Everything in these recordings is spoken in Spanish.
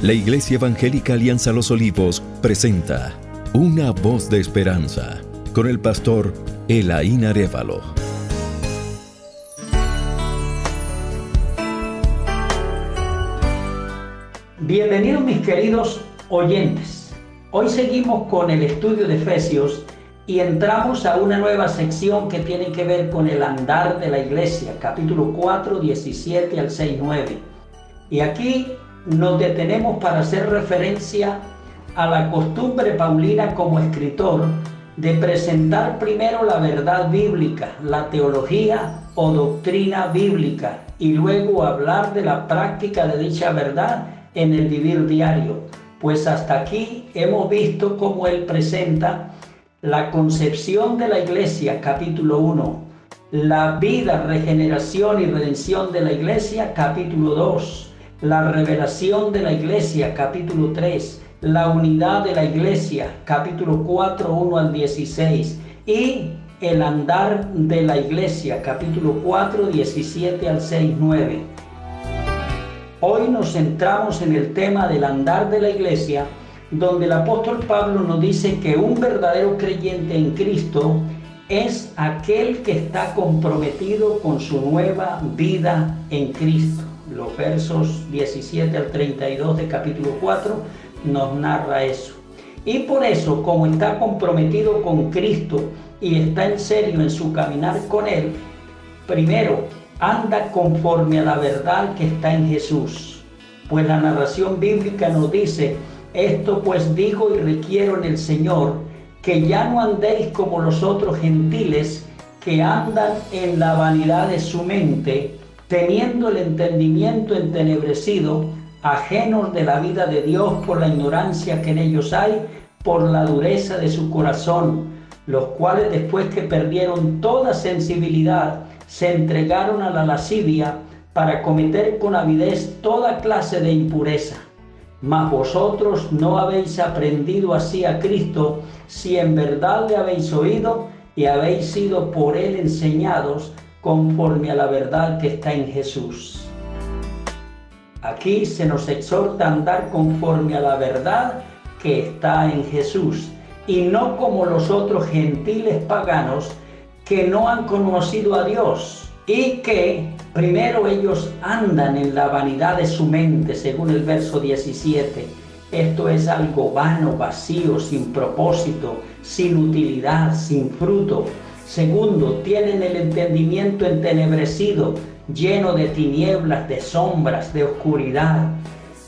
La Iglesia Evangélica Alianza Los Olivos presenta Una voz de esperanza con el pastor Elaín Arevalo. Bienvenidos mis queridos oyentes. Hoy seguimos con el estudio de Efesios y entramos a una nueva sección que tiene que ver con el andar de la iglesia, capítulo 4, 17 al 6, 9. Y aquí nos detenemos para hacer referencia a la costumbre paulina como escritor de presentar primero la verdad bíblica, la teología o doctrina bíblica y luego hablar de la práctica de dicha verdad en el vivir diario. Pues hasta aquí hemos visto cómo él presenta la concepción de la iglesia, capítulo 1, la vida, regeneración y redención de la iglesia, capítulo 2, la revelación de la iglesia, capítulo 3, la unidad de la iglesia, capítulo 4, 1 al 16, y el andar de la iglesia, capítulo 4, 17 al 6, 9. Hoy nos centramos en el tema del andar de la iglesia, donde el apóstol Pablo nos dice que un verdadero creyente en Cristo es aquel que está comprometido con su nueva vida en Cristo los versos 17 al 32 de capítulo 4 nos narra eso. Y por eso, como está comprometido con Cristo y está en serio en su caminar con Él, primero anda conforme a la verdad que está en Jesús. Pues la narración bíblica nos dice, esto pues digo y requiero en el Señor, que ya no andéis como los otros gentiles que andan en la vanidad de su mente, teniendo el entendimiento entenebrecido, ajenos de la vida de Dios por la ignorancia que en ellos hay, por la dureza de su corazón, los cuales después que perdieron toda sensibilidad, se entregaron a la lascivia para cometer con avidez toda clase de impureza. Mas vosotros no habéis aprendido así a Cristo, si en verdad le habéis oído y habéis sido por él enseñados, conforme a la verdad que está en Jesús. Aquí se nos exhorta a andar conforme a la verdad que está en Jesús y no como los otros gentiles paganos que no han conocido a Dios y que primero ellos andan en la vanidad de su mente, según el verso 17. Esto es algo vano, vacío, sin propósito, sin utilidad, sin fruto Segundo, tienen el entendimiento entenebrecido, lleno de tinieblas, de sombras, de oscuridad.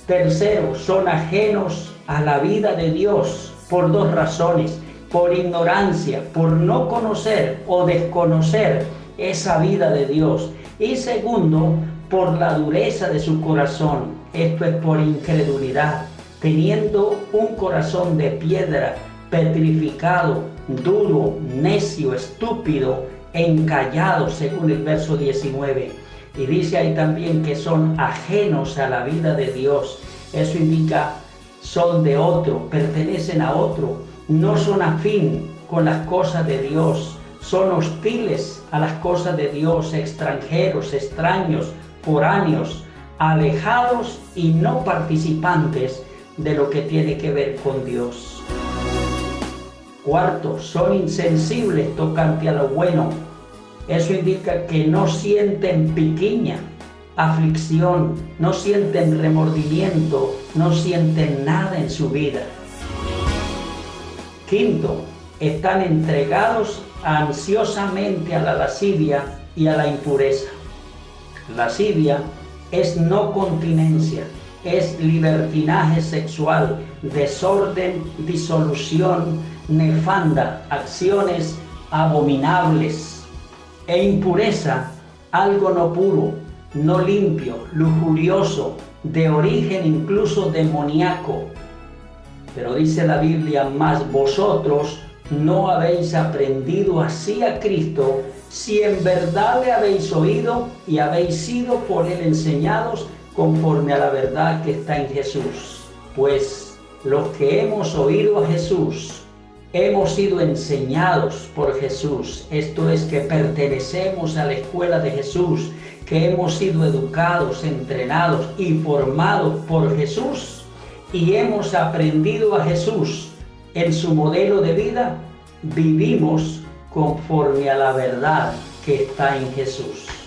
Tercero, son ajenos a la vida de Dios por dos razones. Por ignorancia, por no conocer o desconocer esa vida de Dios. Y segundo, por la dureza de su corazón. Esto es por incredulidad, teniendo un corazón de piedra, petrificado, duro, necio, estúpido, encallado, según el verso 19. Y dice ahí también que son ajenos a la vida de Dios. Eso indica son de otro, pertenecen a otro, no son afín con las cosas de Dios, son hostiles a las cosas de Dios, extranjeros, extraños, foráneos, alejados y no participantes de lo que tiene que ver con Dios. Cuarto, son insensibles tocante a lo bueno. Eso indica que no sienten piquiña, aflicción, no sienten remordimiento, no sienten nada en su vida. Quinto, están entregados ansiosamente a la lascivia y a la impureza. Lascivia es no continencia, es libertinaje sexual, desorden, disolución, nefanda, acciones abominables e impureza, algo no puro, no limpio, lujurioso, de origen incluso demoníaco. Pero dice la Biblia, más vosotros no habéis aprendido así a Cristo, si en verdad le habéis oído y habéis sido por él enseñados conforme a la verdad que está en Jesús. Pues los que hemos oído a Jesús, Hemos sido enseñados por Jesús, esto es que pertenecemos a la escuela de Jesús, que hemos sido educados, entrenados y formados por Jesús. y hemos aprendido a Jesús en su modelo de vida, vivimos conforme a la verdad que está en Jesús.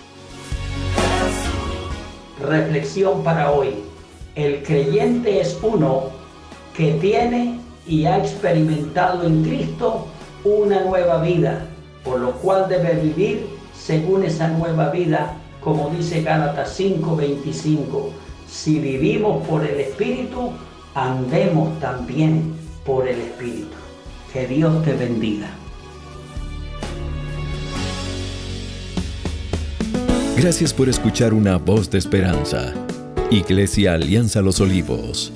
Reflexión para hoy. El creyente es uno que tiene y ha experimentado en Cristo una nueva vida, por lo cual debe vivir según esa nueva vida, como dice Gálatas 5:25. Si vivimos por el Espíritu, andemos también por el Espíritu. Que Dios te bendiga. Gracias por escuchar una voz de esperanza. Iglesia Alianza Los Olivos